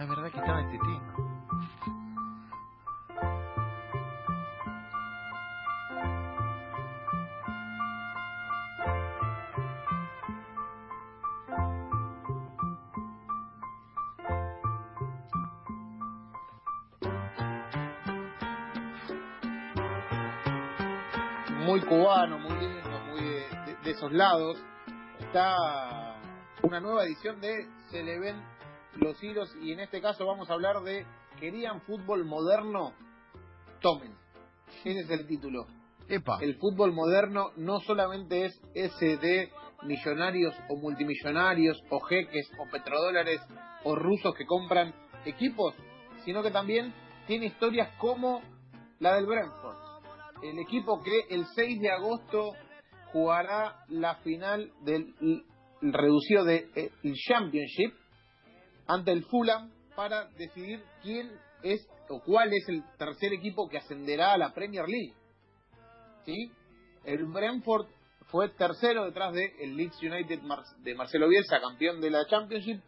Ah, es verdad que estaba este tema. muy cubano, muy lindo, muy de, de- de esos lados. Está una nueva edición de Se le ven los hilos y en este caso vamos a hablar de ¿Querían fútbol moderno? Tomen. Ese es el título. Epa. El fútbol moderno no solamente es ese de millonarios o multimillonarios o jeques o petrodólares o rusos que compran equipos, sino que también tiene historias como la del Brentford. El equipo que el 6 de agosto jugará la final del reducido del Championship ante el Fulham para decidir quién es o cuál es el tercer equipo que ascenderá a la Premier League. ¿sí? El Brentford fue tercero detrás de el Leeds United de Marcelo Bielsa, campeón de la Championship,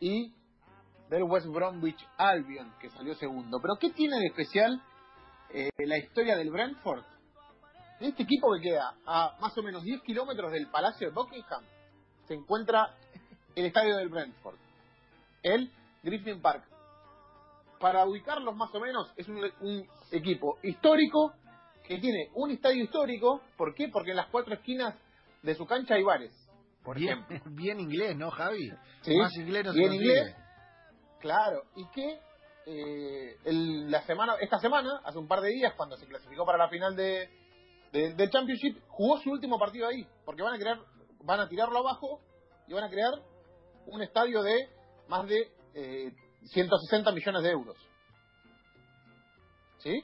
y del West Bromwich Albion, que salió segundo. Pero ¿qué tiene de especial eh, la historia del Brentford? Este equipo que queda a más o menos 10 kilómetros del Palacio de Buckingham se encuentra el estadio del Brentford, el Griffin Park. Para ubicarlos más o menos, es un, un equipo histórico que tiene un estadio histórico. ¿Por qué? Porque en las cuatro esquinas de su cancha hay bares. Por bien, ejemplo. bien inglés, ¿no, Javi? Sí, Más inglés no se bien consigue. inglés. Claro, y que eh, el- la semana, esta semana, hace un par de días, cuando se clasificó para la final de, de- del Championship, jugó su último partido ahí, porque van a crear, van a tirarlo abajo y van a crear un estadio de más de eh, 160 millones de euros. ¿Sí?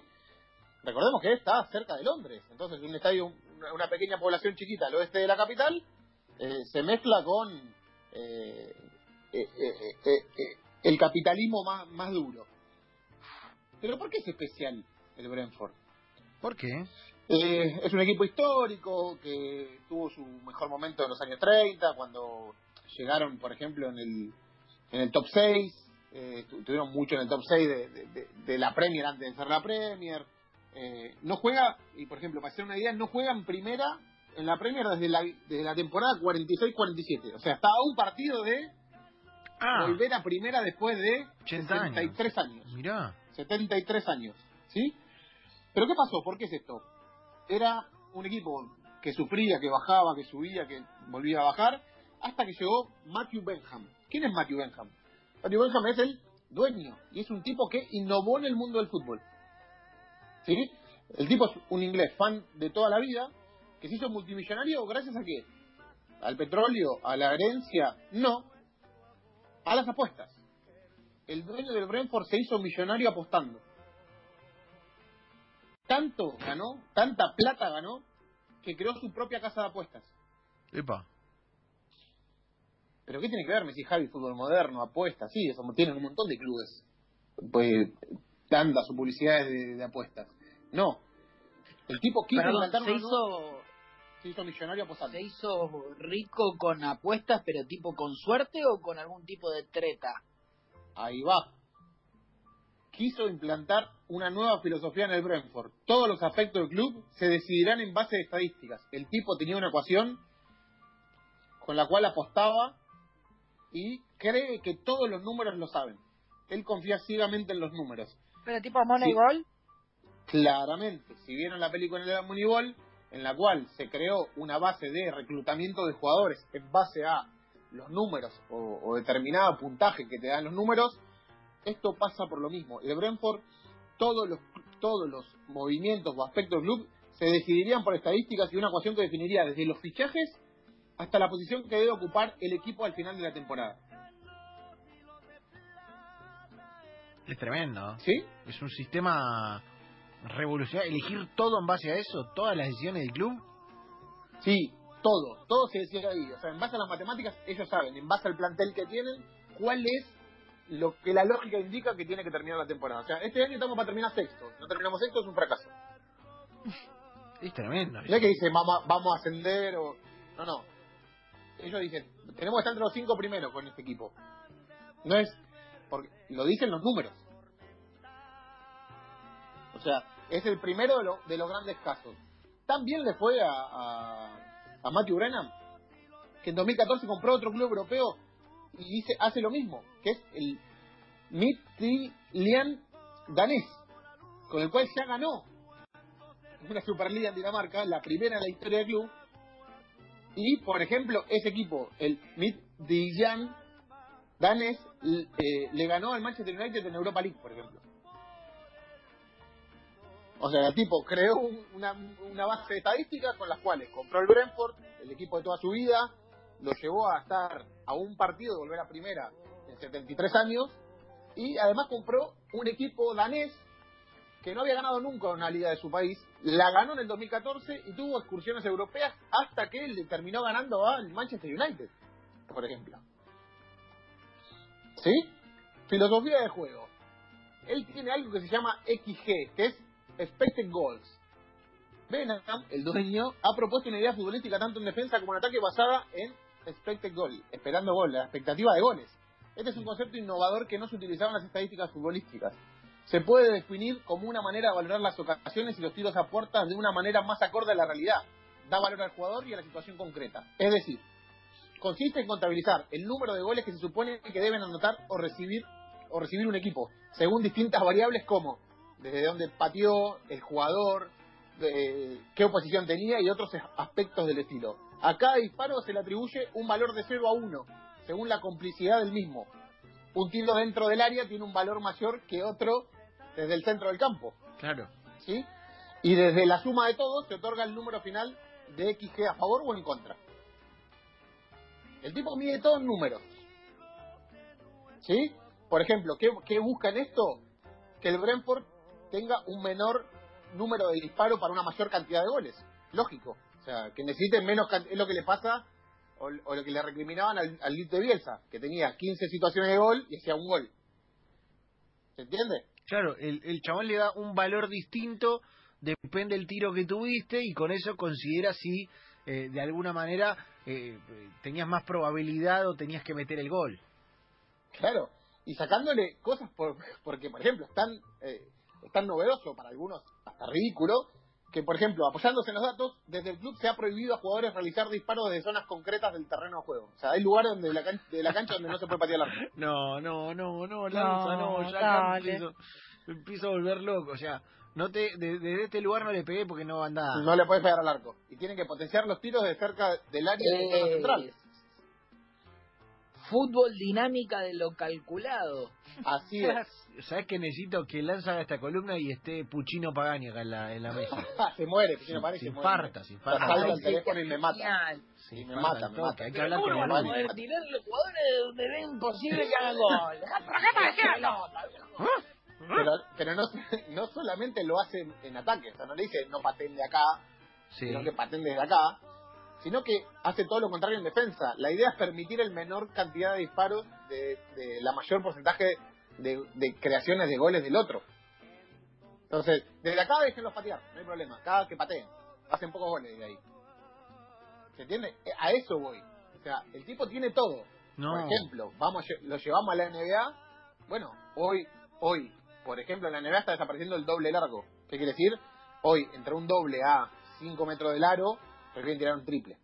Recordemos que está cerca de Londres, entonces un estadio, una, pequeña población chiquita al oeste de la capital, eh, se mezcla con eh, eh, eh, el capitalismo más, más duro. Pero ¿por qué es especial el Brentford? ¿Por qué? Eh, es un equipo histórico que tuvo su mejor momento en los años 30, cuando llegaron, por ejemplo, en el, en el top 6, eh, tu- tuvieron mucho en el top 6 de, de- de- de la Premier antes de ser la Premier. Eh, no juega, y por ejemplo, para hacer una idea, no juega en primera en la Premier desde la, desde la temporada 46-47. O sea, está a un partido de Ah, volver a primera después de 80 años. 73 años. Mirá. 73 años, ¿sí? Pero ¿qué pasó? ¿Por qué es esto? Era un equipo que sufría, que bajaba, que subía, que volvía a bajar, hasta que llegó Matthew Benham. ¿Quién es Matthew Benham? Matthew Benham es el dueño y es un tipo que innovó en el mundo del fútbol. ¿Sí? El tipo es un inglés fan de toda la vida, que se hizo multimillonario gracias a qué? ¿Al petróleo? ¿A la herencia? No. A las apuestas el dueño del Brentford se hizo millonario apostando. Tanto ganó, tanta plata ganó, que creó su propia casa de apuestas. Epa. ¿Pero qué tiene que ver Messi Javi, fútbol moderno, apuestas? Sí, eso tienen un montón de clubes. Pues, tandas o publicidades de, de apuestas. No. El tipo quiso Perdón, se hizo, se hizo millonario apostando. se hizo rico con apuestas, pero tipo con suerte o con algún tipo de treta. Ahí va. Quiso implantar una nueva filosofía en el Brentford. Todos los aspectos del club se decidirán en base de estadísticas. El tipo tenía una ecuación con la cual apostaba y cree que todos los números lo saben. Él confía ciegamente en los números. Pero tipo Moneyball. Claramente, si vieron la película de Moneyball, en la cual se creó una base de reclutamiento de jugadores en base a los números o, o determinado puntaje que te dan los números, esto pasa por lo mismo. El Brentford, todos los, todos los movimientos o aspectos del club se decidirían por estadísticas y una ecuación que definiría desde los fichajes hasta la posición que debe ocupar el equipo al final de la temporada. Es tremendo. ¿Sí? Es un sistema revolucionario. Elegir todo en base a eso, todas las decisiones del club. Sí, todo, todo se decía ahí. O sea, en base a las matemáticas, ellos saben, en base al plantel que tienen, cuál es lo que la lógica indica que tiene que terminar la temporada. O sea, este año estamos para terminar sexto. Si no terminamos sexto, es un fracaso. Es tremendo. Es que dice, vamos a, vamos a ascender o. No, no. Ellos dicen, tenemos que estar entre los cinco primeros con este equipo. No es, porque lo dicen los números. O sea, es el primero de, lo- de los grandes casos. También le fue a, a, a Matthew Brennan, que en 2014 compró otro club europeo y dice, hace lo mismo, que es el Midtjylland danés, con el cual ya ganó una Superliga en Dinamarca, la primera en la historia del club. Y, por ejemplo, ese equipo, el Midtjylland danés, l- eh, le ganó al Manchester United en Europa League, por ejemplo. O sea, el tipo creó un- una, una base de estadísticas con las cuales compró el Brentford, el equipo de toda su vida, lo llevó a estar a un partido de volver a primera en 73 años, y además compró un equipo danés que no había ganado nunca una liga de su país, la ganó en el 2014 y tuvo excursiones europeas hasta que le terminó ganando al Manchester United, por ejemplo. ¿Sí? Filosofía de juego. Él tiene algo que se llama XG, que es Expected Goals. Benham, el dueño, ha propuesto una idea futbolística tanto en defensa como en ataque basada en Expected Goal, esperando gol, la expectativa de goles. Este es un concepto innovador que no se utilizaba en las estadísticas futbolísticas. Se puede definir como una manera de valorar las ocasiones y los tiros a puertas de una manera más acorde a la realidad. Da valor al jugador y a la situación concreta. Es decir, consiste en contabilizar el número de goles que se supone que deben anotar o recibir o recibir un equipo, según distintas variables como desde dónde pateó, el jugador, de- qué oposición tenía y otros aspectos del estilo. A cada disparo se le atribuye un valor de 0 a 1, según la complicidad del mismo. Un tiro dentro del área tiene un valor mayor que otro desde el centro del campo. Claro. ¿sí? Y desde la suma de todos se otorga el número final de XG a favor o en contra. El tipo mide todo en números. ¿Sí? Por ejemplo, ¿qué, qué busca en esto? Que el Brentford tenga un menor número de disparos para una mayor cantidad de goles. Lógico. O sea, que necesite menos Es lo que le pasa, o, o lo que le recriminaban al, al Leeds de Bielsa, que tenía 15 situaciones de gol y hacía un gol. ¿Se entiende? Claro, el, el chabón le da un valor distinto, depende del tiro que tuviste y con eso considera si eh, de alguna manera eh, tenías más probabilidad o tenías que meter el gol. Claro, y sacándole cosas por, porque, por ejemplo, es tan, eh, es tan novedoso para algunos, hasta ridículo, que, por ejemplo, apoyándose en los datos, desde el club se ha prohibido a jugadores realizar disparos desde zonas concretas del terreno de juego. O sea, hay lugares donde la can- de la cancha donde no se puede patear el arco. No, no, no, no, Lanza, no, No, ya empiezo, empiezo a volver loco, o sea, no te, de- desde este lugar no le pegué porque no andaba. No le puedes pegar al arco. Y tienen que potenciar los tiros de cerca del área de zona Eh, central. Fútbol dinámica de lo calculado. Así es. ¿Sabes que necesito que Lanza haga esta columna y esté Puchino Pagani acá en la, en la mesa? se muere, si no parece, se se infarta, se infarta. Al Ay, teléfono y me mata. y me mata, me mata. Hay que hablar ¿Cómo con el van a Luli. poder tirar los jugadores de donde ven imposible que hagan gol? ¿Por qué me decían no? Pero, pero no, no solamente lo hacen en ataque, o sea, no le dice no pateen de acá, Sí. sino que pateen desde acá, sino que hace todo lo contrario en defensa. La idea es permitir el menor cantidad de disparos de, de la mayor porcentaje de, de creaciones de goles del otro. Entonces, desde acá déjenlos patear, no hay problema, cada que pateen, hacen pocos goles de ahí. ¿Se entiende? Eh, A eso voy. O sea, el tipo tiene todo. No. Por ejemplo, vamos, lo llevamos a la NBA. Bueno, hoy, hoy, por ejemplo, en la NBA está desapareciendo el doble largo. ¿Qué quiere decir? Hoy, entre un doble a 5 metros del aro, prefieren tirar un triple.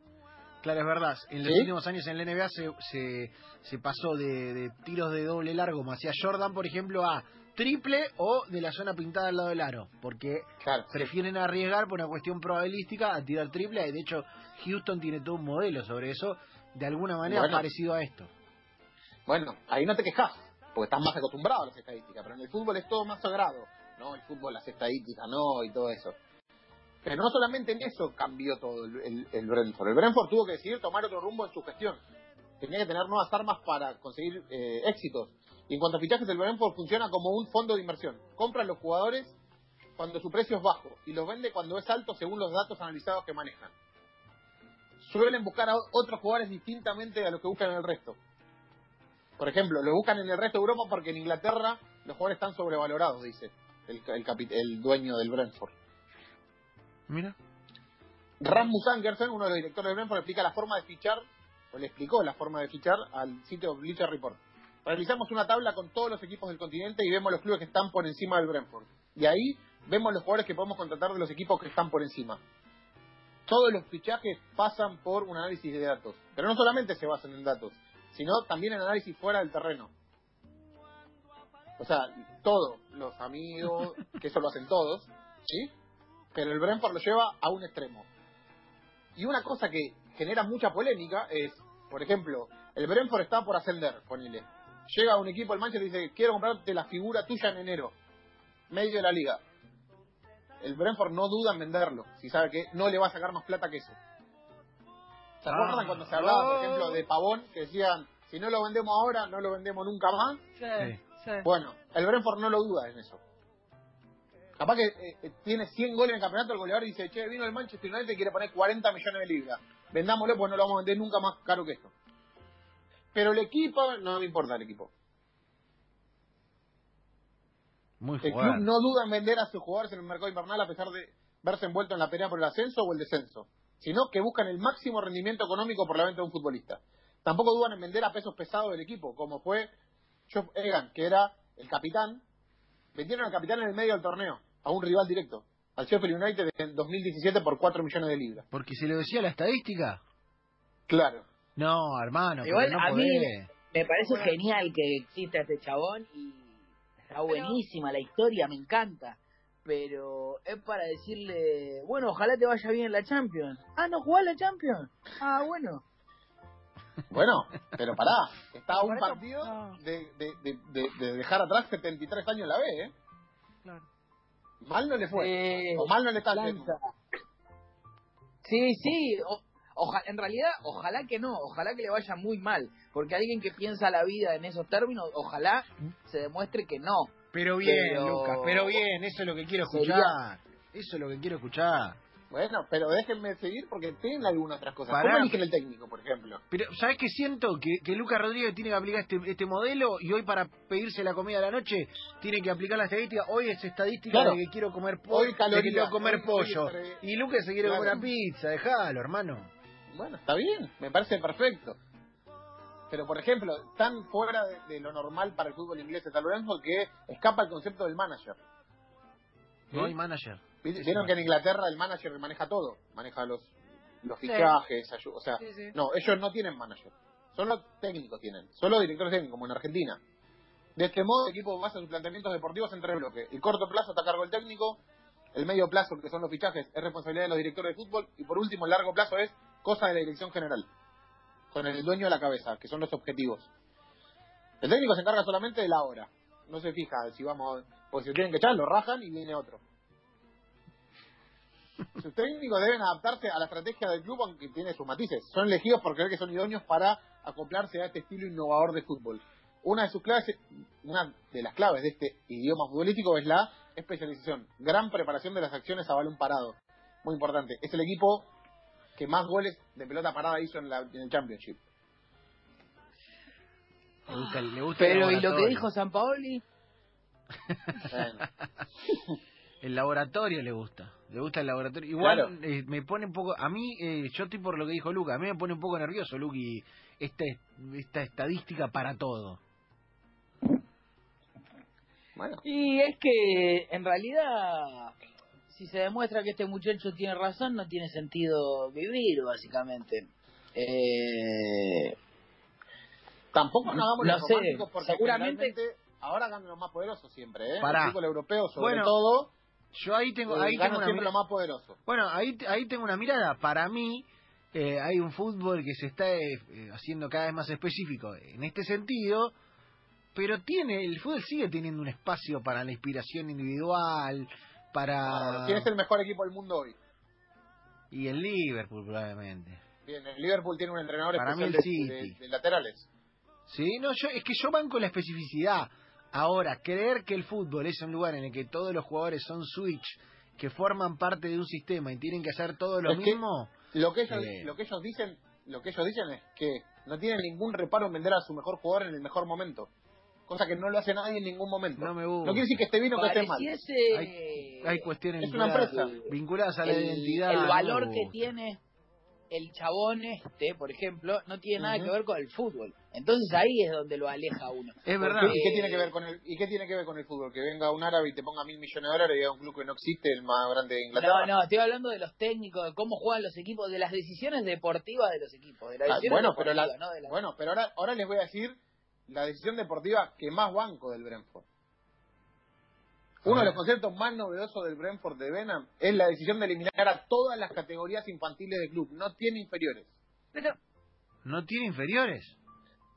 Claro, es verdad. En los ¿Sí? últimos años en la NBA se, se, se pasó de, de tiros de doble largo, como hacía Jordan, por ejemplo, a triple o de la zona pintada al lado del aro. Porque Claro. prefieren arriesgar por una cuestión probabilística a tirar triple. Y de hecho, Houston tiene todo un modelo sobre eso, de alguna manera Bueno. parecido a esto. Bueno, ahí no te quejas, porque estás más acostumbrado a las estadísticas, pero en el fútbol es todo más sagrado. No, el fútbol, las estadísticas, no, y todo eso. Pero no solamente en eso cambió todo el, Brentford. El Brentford tuvo que decidir tomar otro rumbo en su gestión. Tenía que tener nuevas armas para conseguir eh, éxitos. Y en cuanto a fichajes, el Brentford funciona como un fondo de inversión. Compra los jugadores cuando su precio es bajo y los vende cuando es alto según los datos analizados que manejan. Suelen buscar a otros jugadores distintamente a los que buscan en el resto. Por ejemplo, lo buscan en el resto de Europa porque en Inglaterra los jugadores están sobrevalorados, dice el, el, el dueño del Brentford. Mira. Rasmus Ankersen, uno de los directores del Brentford, explica la forma de fichar, o le explicó la forma de fichar al sitio Bleacher Report. realizamos una tabla con todos los equipos del continente y vemos los clubes que están por encima del Brentford. Y ahí vemos los jugadores que podemos contratar de los equipos que están por encima. Todos los fichajes pasan por un análisis de datos. Pero no solamente se basan en datos, sino también en análisis fuera del terreno. O sea, todos los amigos, que eso lo hacen todos, ¿sí? Pero el Brentford lo lleva a un extremo. Y una cosa que genera mucha polémica es, por ejemplo, el Brentford está por ascender, ponele. Llega un equipo del Manchester y dice, quiero comprarte la figura tuya en enero, medio de la liga. El Brentford no duda en venderlo, si sabe que no le va a sacar más plata que eso. ¿Se acuerdan Ah. cuando se hablaba, por ejemplo, de Pavón, que decían, si no lo vendemos ahora, no lo vendemos nunca más? Sí. Bueno, el Brentford no lo duda en eso. Capaz que eh, eh, tiene 100 goles en el campeonato, el goleador dice, che, vino el Manchester United y quiere poner 40 millones de libras. Vendámoslo, pues no lo vamos a vender nunca más caro que esto. Pero el equipo, no me importa el equipo. Muy El club no duda en vender a sus jugadores en el mercado invernal a pesar de verse envuelto en la pelea por el ascenso o el descenso, sino que buscan el máximo rendimiento económico por la venta de un futbolista. Tampoco dudan en vender a pesos pesados del equipo, como fue Geoff Egan, que era el capitán. Vendieron al capitán en el medio del torneo, a un rival directo, al Sheffield United en 2017 por 4 millones de libras. Porque se lo decía la estadística. Claro. No, hermano, Igual pero no a mí-. Me parece Bueno. genial que exista este chabón y está buenísima la historia, me encanta. Pero es para decirle, bueno, ojalá te vaya bien en la Champions. Ah, ¿no jugás la Champions? Ah, bueno. Bueno, pero pará, está a un partido de, de, de, de- de dejar atrás 73 años en la B, ¿eh? Mal no le fue. Eh, o mal no le está haciendo. Sí, sí. o- oja- en realidad, ojalá que no. Ojalá que le vaya muy mal. Porque alguien que piensa la vida en esos términos, ojalá se demuestre que no. Pero bien, Pero- Lucas, pero bien, eso es lo que quiero Sería- escuchar. Eso es lo que quiero escuchar. Bueno, pero déjenme seguir porque tienen algunas otras cosas. Pará. ¿Cómo eligen el técnico, por ejemplo? Pero, ¿sabes qué siento? Que, que Lucas Rodríguez tiene que aplicar este, este modelo y hoy para pedirse la comida de la noche tiene que aplicar la estadística. Hoy es estadística Claro. de que quiero comer Hoy pollo, calorías, que quiero comer hoy- pollo. hoy Y Lucas se quiere Claro. comer una pizza, déjalo, hermano. Bueno, está bien, me parece perfecto. Pero, por ejemplo, tan fuera de, de lo normal para el fútbol inglés de San Lorenzo que escapa el concepto del manager. No hay manager. Vieron que en Inglaterra el manager maneja todo. Maneja los, los fichajes, o sea, Sí, sí. no, ellos no tienen manager. Solo técnicos tienen. Solo directores técnicos, como en Argentina. De este modo, el equipo basa sus planteamientos deportivos en tres bloques. El corto plazo está a cargo del técnico, el medio plazo, que son los fichajes, es responsabilidad de los directores de fútbol, y por último, el largo plazo es cosa de la dirección general, con el dueño a la cabeza, que son los objetivos. El técnico se encarga solamente de la hora. No se fija si vamos, porque si lo tienen que echar, lo rajan y viene otro. Sus técnicos deben adaptarse a la estrategia del club, aunque tiene sus matices. Son elegidos por creer que son idóneos para acoplarse a este estilo innovador de fútbol. Una de sus claves, una de las claves de este idioma futbolístico es la especialización. Gran preparación de las acciones a balón parado. Muy importante. Es el equipo que más goles de pelota parada hizo en, la- en el Championship. Le gusta, el- le gusta el Pero, ¿y lo que dijo San Paoli? Bueno, El laboratorio le gusta. Le gusta el laboratorio. Igual Claro. eh, me pone un poco. A mí, eh, yo estoy por lo que dijo Lucas. A mí me pone un poco nervioso, Luqui, esta, esta estadística para todo. bueno. Y es que, en realidad, si se demuestra que este muchacho tiene razón, no tiene sentido vivir, básicamente. Eh, Tampoco nos hagamos No los sé, románticos porque seguramente- ahora ganan los más poderosos siempre, ¿eh? Pará. El fútbol europeo, sobre Bueno, todo, Yo ahí tengo, ahí tengo una siempre mira- lo más poderoso. Bueno, ahí, ahí tengo una mirada. Para mí, eh, hay un fútbol que se está eh, haciendo cada vez más específico en este sentido, pero tiene el fútbol sigue teniendo un espacio para la inspiración individual, para... ¿Quién es el mejor equipo del mundo hoy? Y el Liverpool, probablemente. Bien, el Liverpool tiene un entrenador Para mí el de, City. de- de laterales. Sí, no, yo, es que yo banco la especificidad. Ahora, creer que el fútbol es un lugar en el que todos los jugadores son switch, que forman parte de un sistema y tienen que hacer todo lo Es que- mismo, Lo que ellos, Sí. lo que ellos dicen, lo que ellos dicen es que no tienen ningún reparo en vender a su mejor jugador en el mejor momento, cosa que no lo hace nadie en ningún momento. no me gusta. No quiere decir que esté bien o que esté mal. pareciese... Hay cuestiones Es una vinculadas, empresa. vinculadas a la el, identidad. el no valor que tiene el chabón este, por ejemplo, no tiene nada que ver con el fútbol. Entonces ahí es donde lo aleja uno. Es verdad. ¿Y qué tiene que ver con el y qué tiene que ver con el fútbol? Que venga un árabe y te ponga mil millones de dólares y a un club que no existe, el más grande de Inglaterra. No, no, estoy hablando de los técnicos, de cómo juegan los equipos, de las decisiones deportivas de los equipos. De las Ah, bueno, pero la- no de las- bueno, pero ahora ahora les voy a decir la decisión deportiva que más banco del Brentford. Uno de los conceptos más novedosos del Brentford de Benham es la decisión de eliminar a todas las categorías infantiles del club. No tiene inferiores. Pero, ¿No tiene inferiores?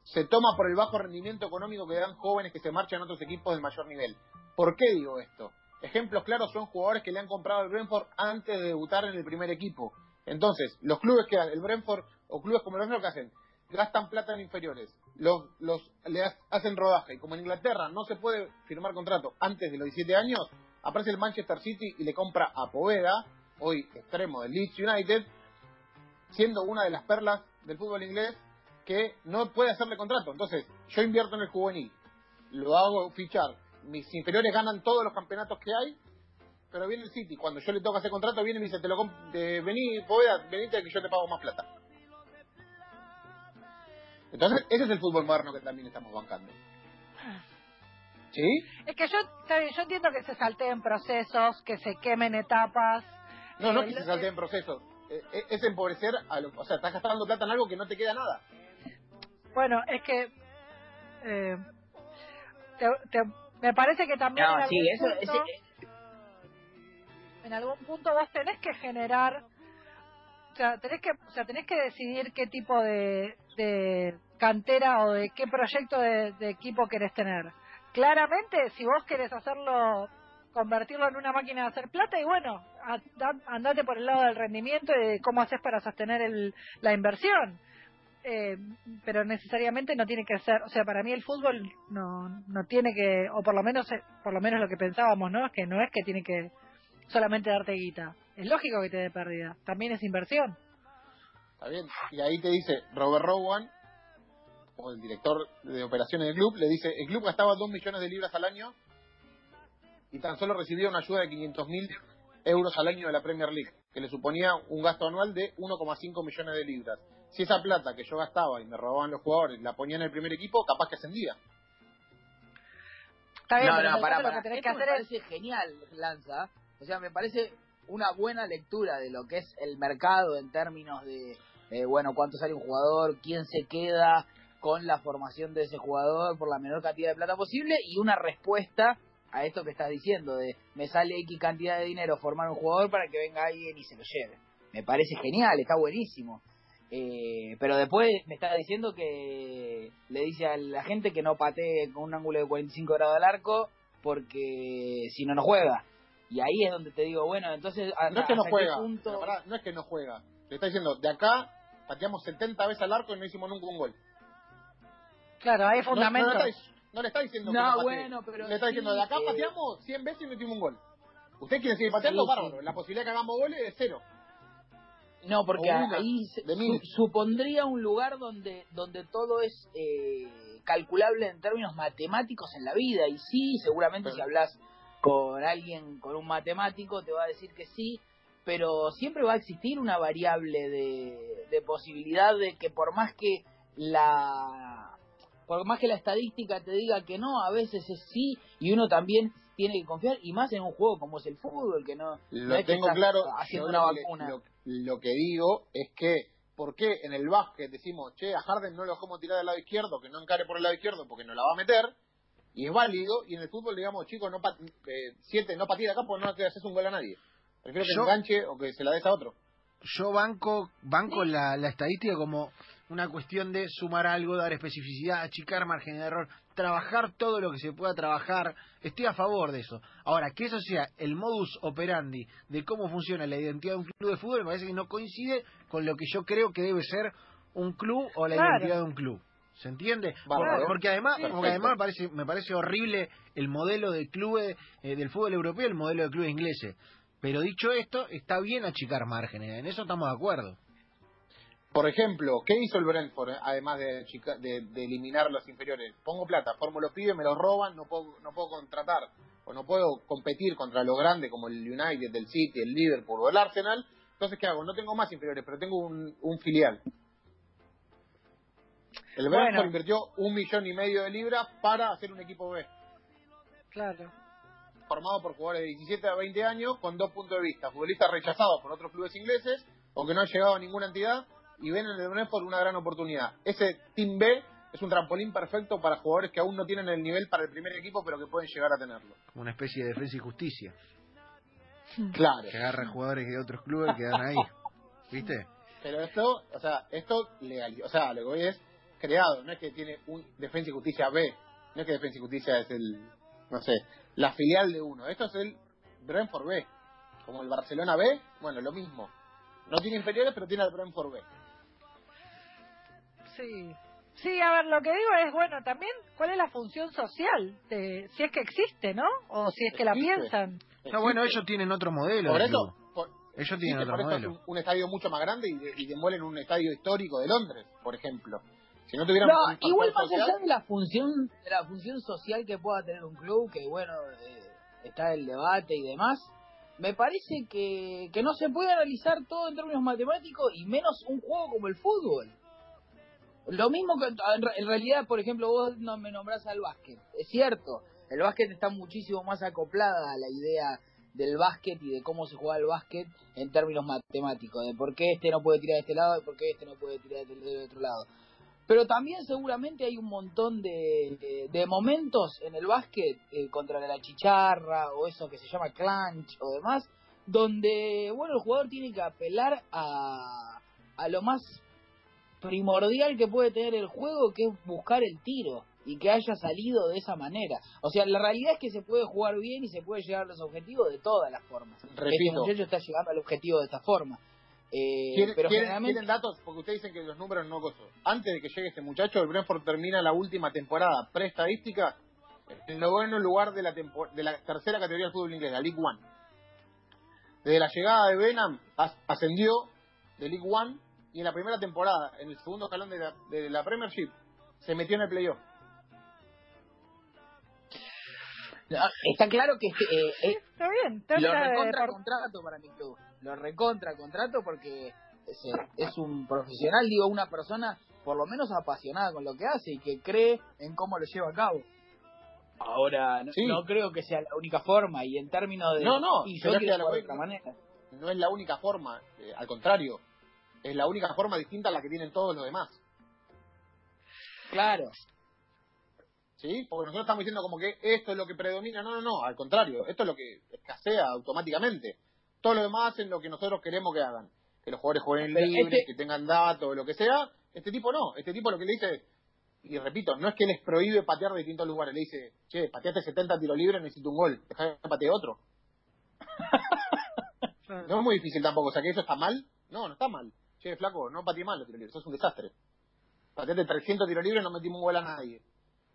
se toma por el bajo rendimiento económico que dan jóvenes que se marchan a otros equipos del mayor nivel. ¿Por qué digo esto? Ejemplos claros son jugadores que le han comprado al Brentford antes de debutar en el primer equipo. Entonces, los clubes que el Brentford o clubes como el Brentford que hacen, gastan plata en inferiores, los, los le ha- hacen rodaje. Y como en Inglaterra no se puede firmar contrato antes de los 17 años, aparece el Manchester City y le compra a Poveda, hoy extremo del Leeds United, siendo una de las perlas del fútbol inglés que no puede hacerle contrato. Entonces, yo invierto en el juvenil, lo hago fichar, mis inferiores ganan todos los campeonatos que hay, pero viene el City, cuando yo le toca hacer contrato, viene y me dice, te lo te- vení, Poveda, venite que yo te pago más plata. Entonces, ese es el fútbol moderno que también estamos bancando. ¿Sí? es que yo, yo entiendo que se salteen procesos, que se quemen etapas. No, no Eh, es que se lo- salteen procesos. Eh, eh, Es empobrecer a los... O sea, estás gastando plata en algo que no te queda nada. Bueno, es que eh, te- te- me parece que también en, No, sí, algún eso, punto, ese- en algún punto vos tenés que generar, o sea, tenés que, o sea, tenés que decidir qué tipo de, de cantera o de qué proyecto de, de equipo querés tener. Claramente, si vos querés hacerlo, convertirlo en una máquina de hacer plata, y bueno, anda- andate por el lado del rendimiento y de cómo haces para sostener el, la inversión. Eh, pero necesariamente no tiene que ser, o sea, para mí el fútbol no, no tiene que, o por lo menos, eh, por lo menos lo que pensábamos, ¿no? Es que no es que tiene que solamente darte guita. Es lógico que te dé pérdida. También es inversión. ¿Está bien? Y ahí te dice Robert Rowan, o el director de operaciones del club, le dice, el club gastaba 2 millones de libras al año y tan solo recibía una ayuda de 500 mil euros al año de la Premier League, que le suponía un gasto anual de 1,5 millones de libras. Si esa plata que yo gastaba y me robaban los jugadores la ponía en el primer equipo, capaz que ascendía. Está bien, no, pero no, entonces pará, lo que tenés Esto que me hacer es... parece genial, Lanza. O sea, me parece una buena lectura de lo que es el mercado en términos de, eh, bueno, cuánto sale un jugador, quién se queda con la formación de ese jugador por la menor cantidad de plata posible y una respuesta a esto que estás diciendo de me sale X cantidad de dinero formar un jugador para que venga alguien y se lo lleve. Me parece genial, está buenísimo. Eh, pero después me está diciendo que le dice a la gente que no patee con un ángulo de 45 grados al arco porque si no, no juega. Y ahí es donde te digo, bueno, entonces... No es que no ¿hasta qué juega, punto- no es que no juega. Le está diciendo, de acá pateamos 70 veces al arco y no hicimos nunca un gol. Claro, hay No, no fundamentos. le está, no le está diciendo que No, bueno, pero Le está diciendo, sí, de acá pateamos 100 veces y metimos un gol. ¿Usted quiere seguir pateando? Sí, Bárbaro. La posibilidad de que hagamos goles es cero. No, porque una, ahí su- supondría un lugar donde, donde todo es eh, calculable en términos matemáticos en la vida. Y sí, seguramente Pero- si hablas con alguien, con un matemático, te va a decir que sí, pero siempre va a existir una variable de, de posibilidad de que por más que la por más que la estadística te diga que no, a veces es sí y uno también tiene que confiar y más en un juego como es el fútbol que no, no Lo es tengo claro. haciendo una lo, que- vacuna. lo- lo que digo es que, ¿por qué en el básquet decimos, che, a Harden no lo dejamos tirar del lado izquierdo, que no encare por el lado izquierdo porque no la va a meter? Y es válido. Y en el fútbol, digamos, chicos, no pat- eh, siete, no patí de acá porque no te haces un gol a nadie. Prefiero que Yo- enganche o que se la des a otro. yo banco banco la, la estadística como una cuestión de sumar algo, dar especificidad, achicar margen de error, trabajar todo lo que se pueda trabajar. Estoy a favor de eso. Ahora, que eso sea el modus operandi de cómo funciona la identidad de un club de fútbol, me parece que no coincide con lo que yo creo que debe ser un club o la Claro. identidad de un club. ¿Se entiende? Porque, porque además, porque además me parece, me parece horrible el modelo de clubes eh, del fútbol europeo, el modelo de clubes ingleses. Pero dicho esto, está bien achicar márgenes, en eso estamos de acuerdo. Por ejemplo, ¿qué hizo el Brentford además de, de, de eliminar los inferiores? Pongo plata, formo los pibes, me los roban, no puedo, no puedo contratar o no puedo competir contra los grandes como el United, el City, el Liverpool o el Arsenal. Entonces, ¿qué hago? No tengo más inferiores, pero tengo un, un filial. El Bueno. Brentford invirtió un millón y medio de libras para hacer un equipo B, Claro. formado por jugadores de 17 a 20 años con dos puntos de vista. Futbolistas rechazados por otros clubes ingleses o que no han llegado a ninguna entidad y ven en el Brentford una gran oportunidad. Ese Team B es un trampolín perfecto para jugadores que aún no tienen el nivel para el primer equipo, pero que pueden llegar a tenerlo. Como una especie de defensa y justicia. Claro. Que agarra jugadores de otros clubes y quedan ahí. ¿Viste? Pero esto, o sea, esto legal, o sea, lo que voy es creado, no es que tiene un Defensa y Justicia B, no es que Defensa y Justicia es el, no sé, la filial de uno, esto es el Brentford B, como el Barcelona B, bueno, lo mismo. No tiene inferiores, pero tiene al Brentford B. Sí. Sí, a ver, lo que digo es, bueno, también, ¿cuál es la función social? De, si es que existe, ¿no? O si es que la Existe. piensan. No, bueno, ellos tienen otro modelo. Por eso, por, Ellos tienen otro por eso es modelo. un, un estadio mucho más grande y, y demuelen un estadio histórico de Londres, por ejemplo. Si no factor igual más social- allá de la función, de la función social que pueda tener un club, que bueno, eh, está el debate y demás, me parece que, que no se puede analizar todo en términos matemáticos y menos un juego como el fútbol. Lo mismo que en re- en realidad, por ejemplo, vos no me nombrás al básquet. Es cierto, el básquet está muchísimo más acoplada a la idea del básquet y de cómo se juega el básquet en términos matemáticos, de por qué este no puede tirar de este lado y por qué este no puede tirar del, otro lado. Pero también seguramente hay un montón de, de- de momentos en el básquet eh, contra la chicharra o eso que se llama clanch o demás, donde bueno el jugador tiene que apelar a, a lo más primordial que puede tener el juego, que es buscar el tiro y que haya salido de esa manera. O sea, la realidad es que se puede jugar bien y se puede llegar a los objetivos de todas las formas. Este Repito. muchacho está llegando al objetivo de esta forma. Eh, ¿Quieren, pero quieren- generalmente quieren datos? Porque ustedes dicen que los números no gozo. Antes de que llegue este muchacho, el Brentford termina la última temporada pre-estadística en el noveno lugar de la, tempo- de la tercera categoría del fútbol inglés, la League One. Desde la llegada de Benham as- ascendió de League One y en la primera temporada, en el segundo escalón de la, de la Premiership, se metió en el playoff. Ah, Está claro que este, eh, eh, Está bien. lo trata de- recontra contrato para mi club. Lo recontra contrato porque es, es un profesional, digo, una persona por lo menos apasionada con lo que hace y que cree en cómo lo lleva a cabo. Ahora, no, Sí. no creo que sea la única forma y en términos de... No, no, y yo que lo de otra manera. No es la única forma, eh, al contrario, es la única forma distinta a la que tienen todos los demás. Claro. ¿Sí? Porque nosotros estamos diciendo como que esto es lo que predomina. No, no, no, al contrario, esto es lo que escasea automáticamente. Todos los demás hacen lo que nosotros queremos que hagan. Que los jugadores jueguen libres, este- que tengan datos, lo que sea. Este tipo no. Este tipo lo que le dice, y repito, no es que les prohíbe patear de distintos lugares. Le dice, che, pateaste 70 tiros libres, necesito un gol. Dejá que patee otro. No es muy difícil tampoco. O sea, que eso está mal. No, no está mal. Che, flaco, no pateé mal los tiros libres. Eso es un desastre. Pateaste 300 tiros libres, no metimos un gol a nadie.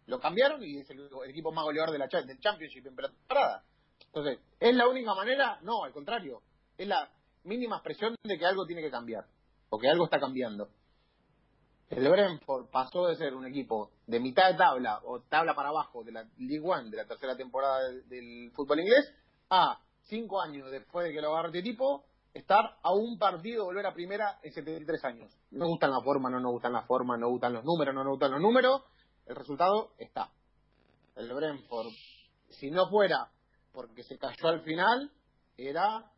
Lo cambiaron y es el, equipo más goleador de la, del Championship en temporada. Entonces, ¿es la única manera? No, al contrario. Es la mínima expresión de que algo tiene que cambiar. O que algo está cambiando. El Brentford pasó de ser un equipo de mitad de tabla o tabla para abajo de la League One de la tercera temporada del, del fútbol inglés a cinco años después de que lo agarre este tipo estar a un partido volver a primera en 73 años. No gustan la forma, no nos gustan la forma, no gustan los números, no nos gustan los números. El resultado está. El Brentford, si no fuera porque se cayó al final, era,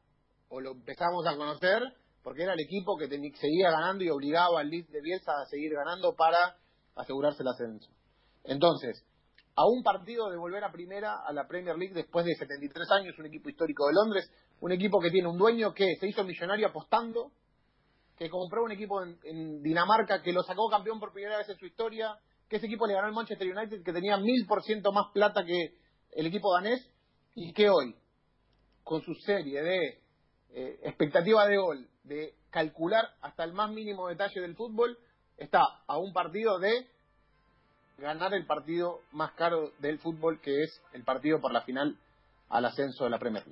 o lo empezamos a conocer, porque era el equipo que seguía ganando y obligaba al Leeds de Bielsa a seguir ganando para asegurarse el ascenso. Entonces, a un partido de volver a primera a la Premier League después de 73 años, un equipo histórico de Londres, un equipo que tiene un dueño que se hizo millonario apostando, que compró un equipo en, Dinamarca que lo sacó campeón por primera vez en su historia, que ese equipo le ganó al Manchester United que tenía mil por ciento más plata que el equipo danés y que hoy, con su serie de eh, expectativa de gol, de calcular hasta el más mínimo detalle del fútbol, está a un partido de ganar el partido más caro del fútbol, que es el partido por la final al ascenso de la Premier League.